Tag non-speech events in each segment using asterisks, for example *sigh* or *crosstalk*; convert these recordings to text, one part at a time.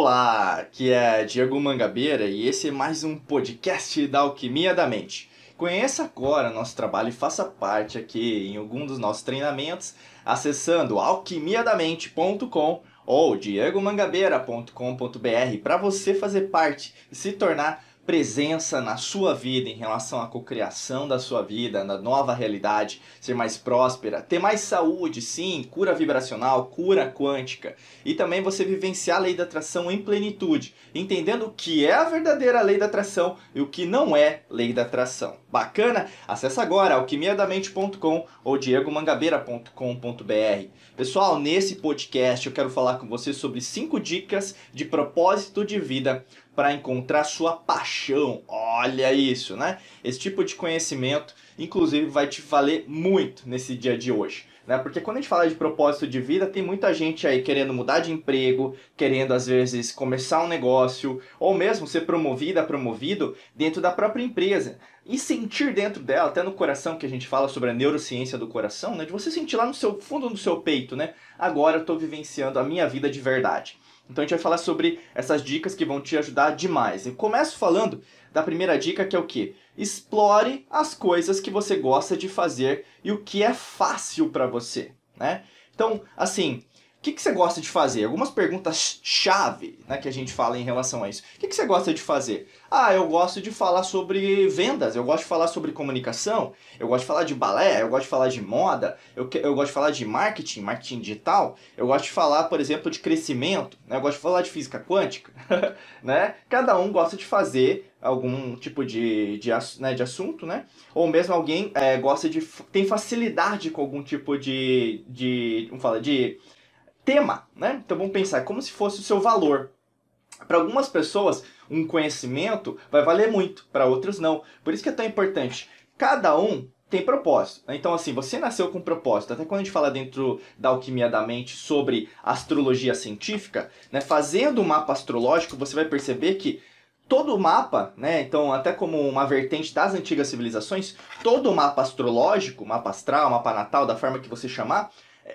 Olá, aqui é Diego Mangabeira e esse é mais um podcast da Alquimia da Mente. Conheça agora nosso trabalho e faça parte aqui em algum dos nossos treinamentos acessando alquimiadamente.com ou diegomangabeira.com.br para você fazer parte e se tornar presença na sua vida em relação à cocriação da sua vida, na nova realidade, ser mais próspera, ter mais saúde, sim, cura vibracional, cura quântica, e também você vivenciar a lei da atração em plenitude, entendendo o que é a verdadeira lei da atração e o que não é lei da atração. Bacana? Acesse agora alquimiadamente.com ou diegomangabeira.com.br. Pessoal, nesse podcast eu quero falar com você sobre cinco dicas de propósito de vida para encontrar sua paixão. Olha isso, né? Esse tipo de conhecimento, inclusive, vai te valer muito nesse dia de hoje. Né? Porque quando a gente fala de propósito de vida, tem muita gente aí querendo mudar de emprego, querendo às vezes começar um negócio, ou mesmo ser promovida, promovido dentro da própria empresa. E sentir dentro dela, até no coração, que a gente fala sobre a neurociência do coração, né? De você sentir lá no seu fundo do seu peito, né? Agora eu estou vivenciando a minha vida de verdade. Então a gente vai falar sobre essas dicas que vão te ajudar demais. Eu começo falando da primeira dica que é o que? Explore as coisas que você gosta de fazer e o que é fácil para você, né? Então, assim, o que, que você gosta de fazer? Algumas perguntas-chave né, que a gente fala em relação a isso. O que, que você gosta de fazer? Ah, eu gosto de falar sobre vendas, eu gosto de falar sobre comunicação, eu gosto de falar de balé, eu gosto de falar de moda, eu, eu gosto de falar de marketing, marketing digital, eu gosto de falar, por exemplo, de crescimento, né, eu gosto de falar de física quântica. *laughs* né? Cada um gosta de fazer algum tipo de, de, né, de assunto, né? Ou mesmo alguém é, gosta de. tem facilidade com algum tipo de. de. Vamos falar, de tema, né? Então vamos pensar como se fosse o seu valor. Para algumas pessoas, um conhecimento vai valer muito, para outras não. Por isso que é tão importante. Cada um tem propósito. Né? Então, assim, você nasceu com propósito. Até quando a gente fala dentro da alquimia da mente sobre astrologia científica, né? fazendo um mapa astrológico, você vai perceber que todo o mapa, né? Então, até como uma vertente das antigas civilizações, todo o mapa astrológico, mapa astral, mapa natal, da forma que você chamar,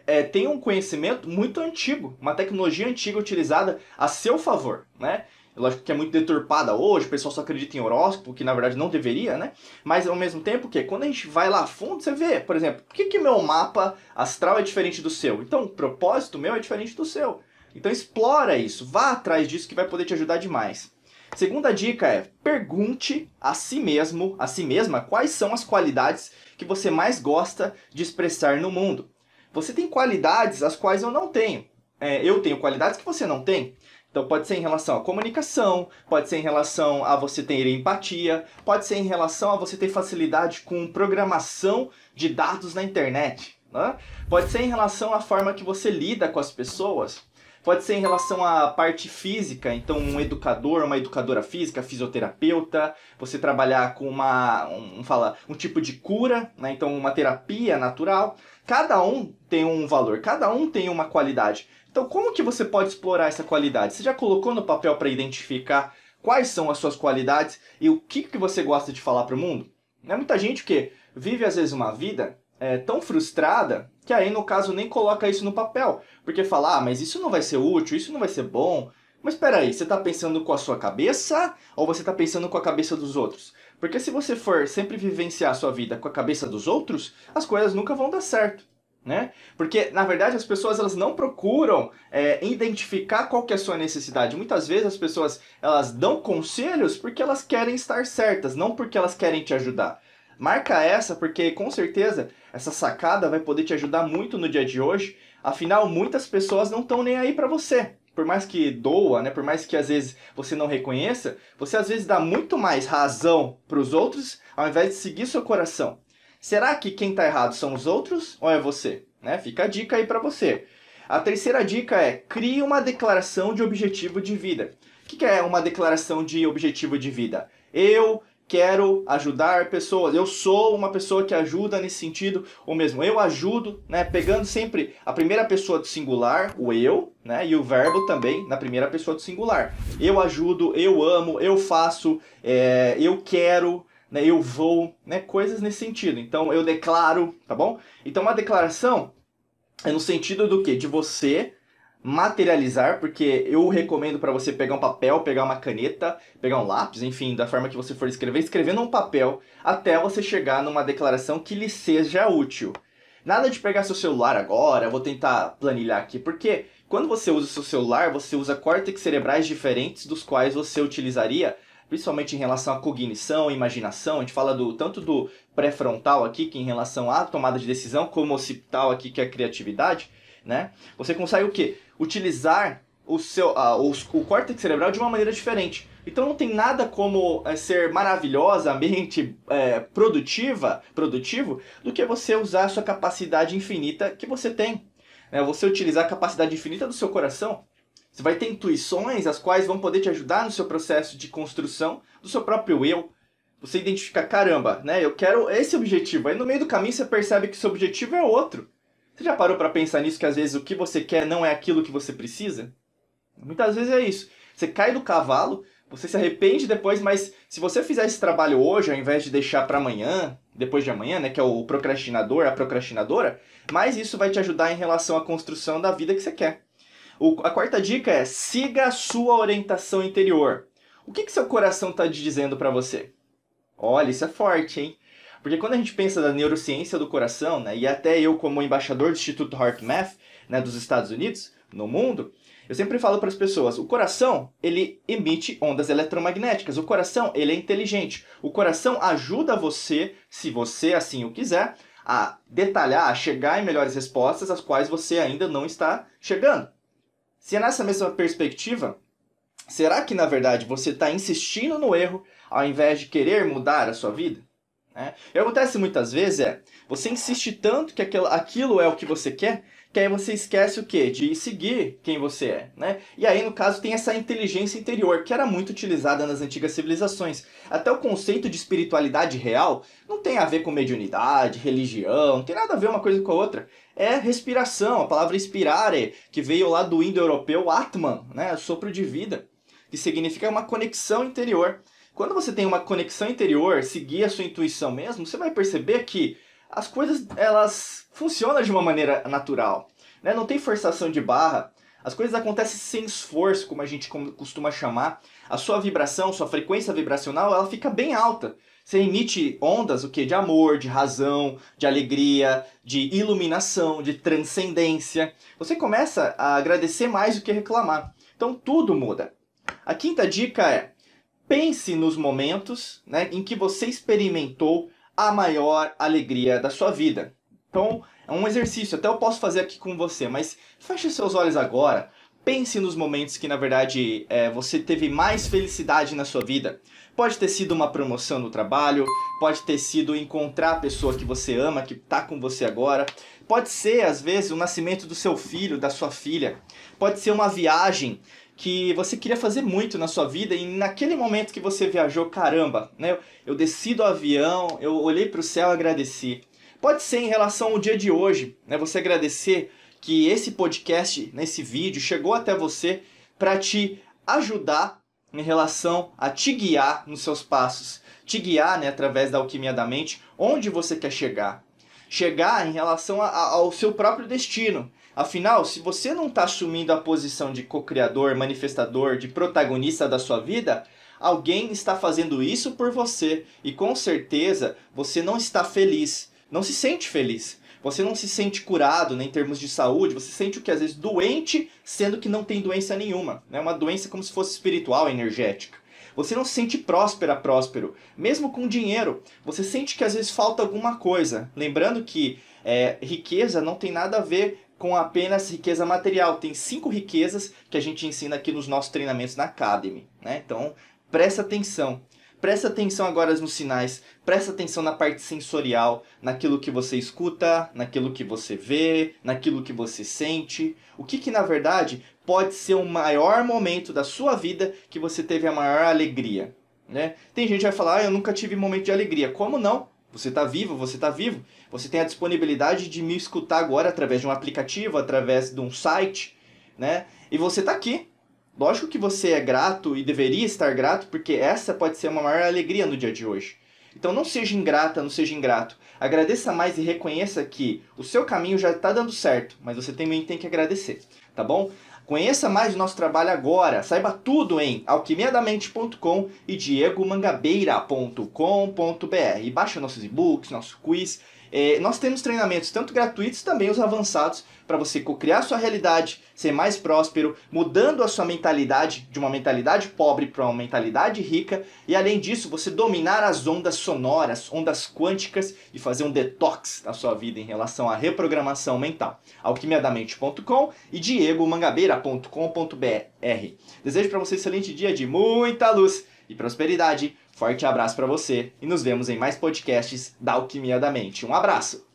é, tem um conhecimento muito antigo, uma tecnologia antiga utilizada a seu favor, né? Lógico que é muito deturpada hoje, o pessoal só acredita em horóscopo, que na verdade não deveria, né? Mas ao mesmo tempo que quando a gente vai lá a fundo, você vê, por exemplo, por que, que meu mapa astral é diferente do seu? Então, o propósito meu é diferente do seu. Então explora isso, vá atrás disso que vai poder te ajudar demais. Segunda dica é: pergunte a si mesmo, a si mesma, quais são as qualidades que você mais gosta de expressar no mundo. Você tem qualidades as quais eu não tenho. É, eu tenho qualidades que você não tem. Então pode ser em relação à comunicação, pode ser em relação a você ter empatia, pode ser em relação a você ter facilidade com programação de dados na internet. Né? Pode ser em relação à forma que você lida com as pessoas. Pode ser em relação à parte física, então um educador, uma educadora física, fisioterapeuta, você trabalhar com uma, um, fala, um tipo de cura, né? então uma terapia natural. Cada um tem um valor, cada um tem uma qualidade. Então como que você pode explorar essa qualidade? Você já colocou no papel para identificar quais são as suas qualidades e o que, que você gosta de falar para o mundo? Não é muita gente que vive às vezes uma vida é, tão frustrada que aí no caso nem coloca isso no papel, porque fala, ah, mas isso não vai ser útil, isso não vai ser bom. Mas espera aí, você está pensando com a sua cabeça ou você está pensando com a cabeça dos outros? Porque se você for sempre vivenciar a sua vida com a cabeça dos outros, as coisas nunca vão dar certo. Né? Porque, na verdade, as pessoas elas não procuram é, identificar qual que é a sua necessidade. Muitas vezes as pessoas elas dão conselhos porque elas querem estar certas, não porque elas querem te ajudar. Marca essa porque com certeza essa sacada vai poder te ajudar muito no dia de hoje. Afinal, muitas pessoas não estão nem aí para você. Por mais que doa, né? Por mais que às vezes você não reconheça, você às vezes dá muito mais razão para os outros ao invés de seguir seu coração. Será que quem está errado são os outros ou é você? Né? Fica a dica aí para você. A terceira dica é crie uma declaração de objetivo de vida. O que é uma declaração de objetivo de vida? Eu quero ajudar pessoas. Eu sou uma pessoa que ajuda nesse sentido, ou mesmo eu ajudo, né, pegando sempre a primeira pessoa do singular, o eu, né, e o verbo também na primeira pessoa do singular. Eu ajudo, eu amo, eu faço, é, eu quero, né, eu vou, né, coisas nesse sentido. Então eu declaro, tá bom? Então uma declaração é no sentido do que? De você materializar, porque eu recomendo para você pegar um papel, pegar uma caneta, pegar um lápis, enfim, da forma que você for escrever, escrever num papel até você chegar numa declaração que lhe seja útil. Nada de pegar seu celular agora, vou tentar planilhar aqui, porque quando você usa o seu celular, você usa córtex cerebrais diferentes dos quais você utilizaria principalmente em relação à cognição, imaginação, a gente fala do tanto do pré-frontal aqui, que em relação à tomada de decisão, como occipital aqui, que é a criatividade, né? Você consegue o quê? Utilizar o seu o, o córtex cerebral de uma maneira diferente. Então não tem nada como é, ser maravilhosamente *laughs* é, produtiva, produtivo, do que você usar a sua capacidade infinita que você tem. É, você utilizar a capacidade infinita do seu coração. Você vai ter intuições as quais vão poder te ajudar no seu processo de construção do seu próprio eu. Você identifica, caramba, né? Eu quero esse objetivo. Aí no meio do caminho você percebe que seu objetivo é outro. Você já parou para pensar nisso que às vezes o que você quer não é aquilo que você precisa? Muitas vezes é isso. Você cai do cavalo, você se arrepende depois, mas se você fizer esse trabalho hoje, ao invés de deixar para amanhã, depois de amanhã, né, que é o procrastinador, a procrastinadora, mais isso vai te ajudar em relação à construção da vida que você quer. O, a quarta dica é siga a sua orientação interior. O que, que seu coração está dizendo para você? Olha, isso é forte, hein? Porque quando a gente pensa da neurociência do coração, né, e até eu como embaixador do Instituto HeartMath, né, dos Estados Unidos, no mundo, eu sempre falo para as pessoas, o coração, ele emite ondas eletromagnéticas. O coração, ele é inteligente. O coração ajuda você, se você assim o quiser, a detalhar, a chegar em melhores respostas às quais você ainda não está chegando. Se é nessa mesma perspectiva, será que na verdade você está insistindo no erro ao invés de querer mudar a sua vida? Né? Que acontece muitas vezes é, você insiste tanto que aquilo, aquilo é o que você quer, que aí você esquece o quê? De seguir quem você é, né? E aí, no caso, tem essa inteligência interior, que era muito utilizada nas antigas civilizações. Até o conceito de espiritualidade real não tem a ver com mediunidade, religião, não tem nada a ver uma coisa com a outra. É respiração, a palavra inspirare, que veio lá do indo-europeu Atman, né? Sopro de vida, que significa uma conexão interior. Quando você tem uma conexão interior, seguir a sua intuição mesmo, você vai perceber que as coisas elas funcionam de uma maneira natural. Né? Não tem forçação de barra. As coisas acontecem sem esforço, como a gente costuma chamar. A sua vibração, sua frequência vibracional, ela fica bem alta. Você emite ondas o que de amor, de razão, de alegria, de iluminação, de transcendência. Você começa a agradecer mais do que reclamar. Então tudo muda. A quinta dica é: pense nos momentos né, em que você experimentou a maior alegria da sua vida. Então, é um exercício, até eu posso fazer aqui com você, mas feche seus olhos agora. Pense nos momentos que, na verdade, é, você teve mais felicidade na sua vida. Pode ter sido uma promoção no trabalho, pode ter sido encontrar a pessoa que você ama, que está com você agora. Pode ser, às vezes, o nascimento do seu filho, da sua filha. Pode ser uma viagem que você queria fazer muito na sua vida e naquele momento que você viajou, caramba, né? Eu desci do avião, eu olhei para o céu e agradeci. Pode ser em relação ao dia de hoje, né? Você agradecer que esse podcast, nesse vídeo, chegou até você para te ajudar em relação a te guiar nos seus passos, te guiar, né, através da alquimia da mente, onde você quer chegar. Chegar em relação a, a, ao seu próprio destino. Afinal, se você não está assumindo a posição de co-criador, manifestador, de protagonista da sua vida, alguém está fazendo isso por você e com certeza você não está feliz, não se sente feliz. Você não se sente curado né, em termos de saúde, você sente o que às vezes doente, sendo que não tem doença nenhuma. É né? uma doença como se fosse espiritual, energética. Você não se sente próspera, próspero, mesmo com dinheiro. Você sente que às vezes falta alguma coisa. Lembrando que é, riqueza não tem nada a ver com apenas riqueza material. Tem cinco riquezas que a gente ensina aqui nos nossos treinamentos na Academy. Né? Então, presta atenção. Presta atenção agora nos sinais, presta atenção na parte sensorial, naquilo que você escuta, naquilo que você vê, naquilo que você sente. O que, que na verdade pode ser o maior momento da sua vida que você teve a maior alegria. Né? Tem gente que vai falar, ah, eu nunca tive momento de alegria. Como não? Você está vivo, você está vivo. Você tem a disponibilidade de me escutar agora através de um aplicativo, através de um site, né? E você está aqui. Lógico que você é grato e deveria estar grato, porque essa pode ser uma maior alegria no dia de hoje. Então não seja ingrata, não seja ingrato. Agradeça mais e reconheça que o seu caminho já está dando certo, mas você também tem que agradecer, tá bom? Conheça mais do nosso trabalho agora. Saiba tudo em alquimiadamente.com e diegomangabeira.com.br. E baixa nossos e-books, nosso quiz. É, nós temos treinamentos tanto gratuitos também os avançados para você co-criar sua realidade, ser mais próspero, mudando a sua mentalidade de uma mentalidade pobre para uma mentalidade rica e além disso você dominar as ondas sonoras, ondas quânticas e fazer um detox na sua vida em relação à reprogramação mental. alquimiadamente.com e diegomangabeira.com.br. Desejo para você um excelente dia de muita luz e prosperidade. Forte abraço para você e nos vemos em mais podcasts da Alquimia da Mente. Um abraço!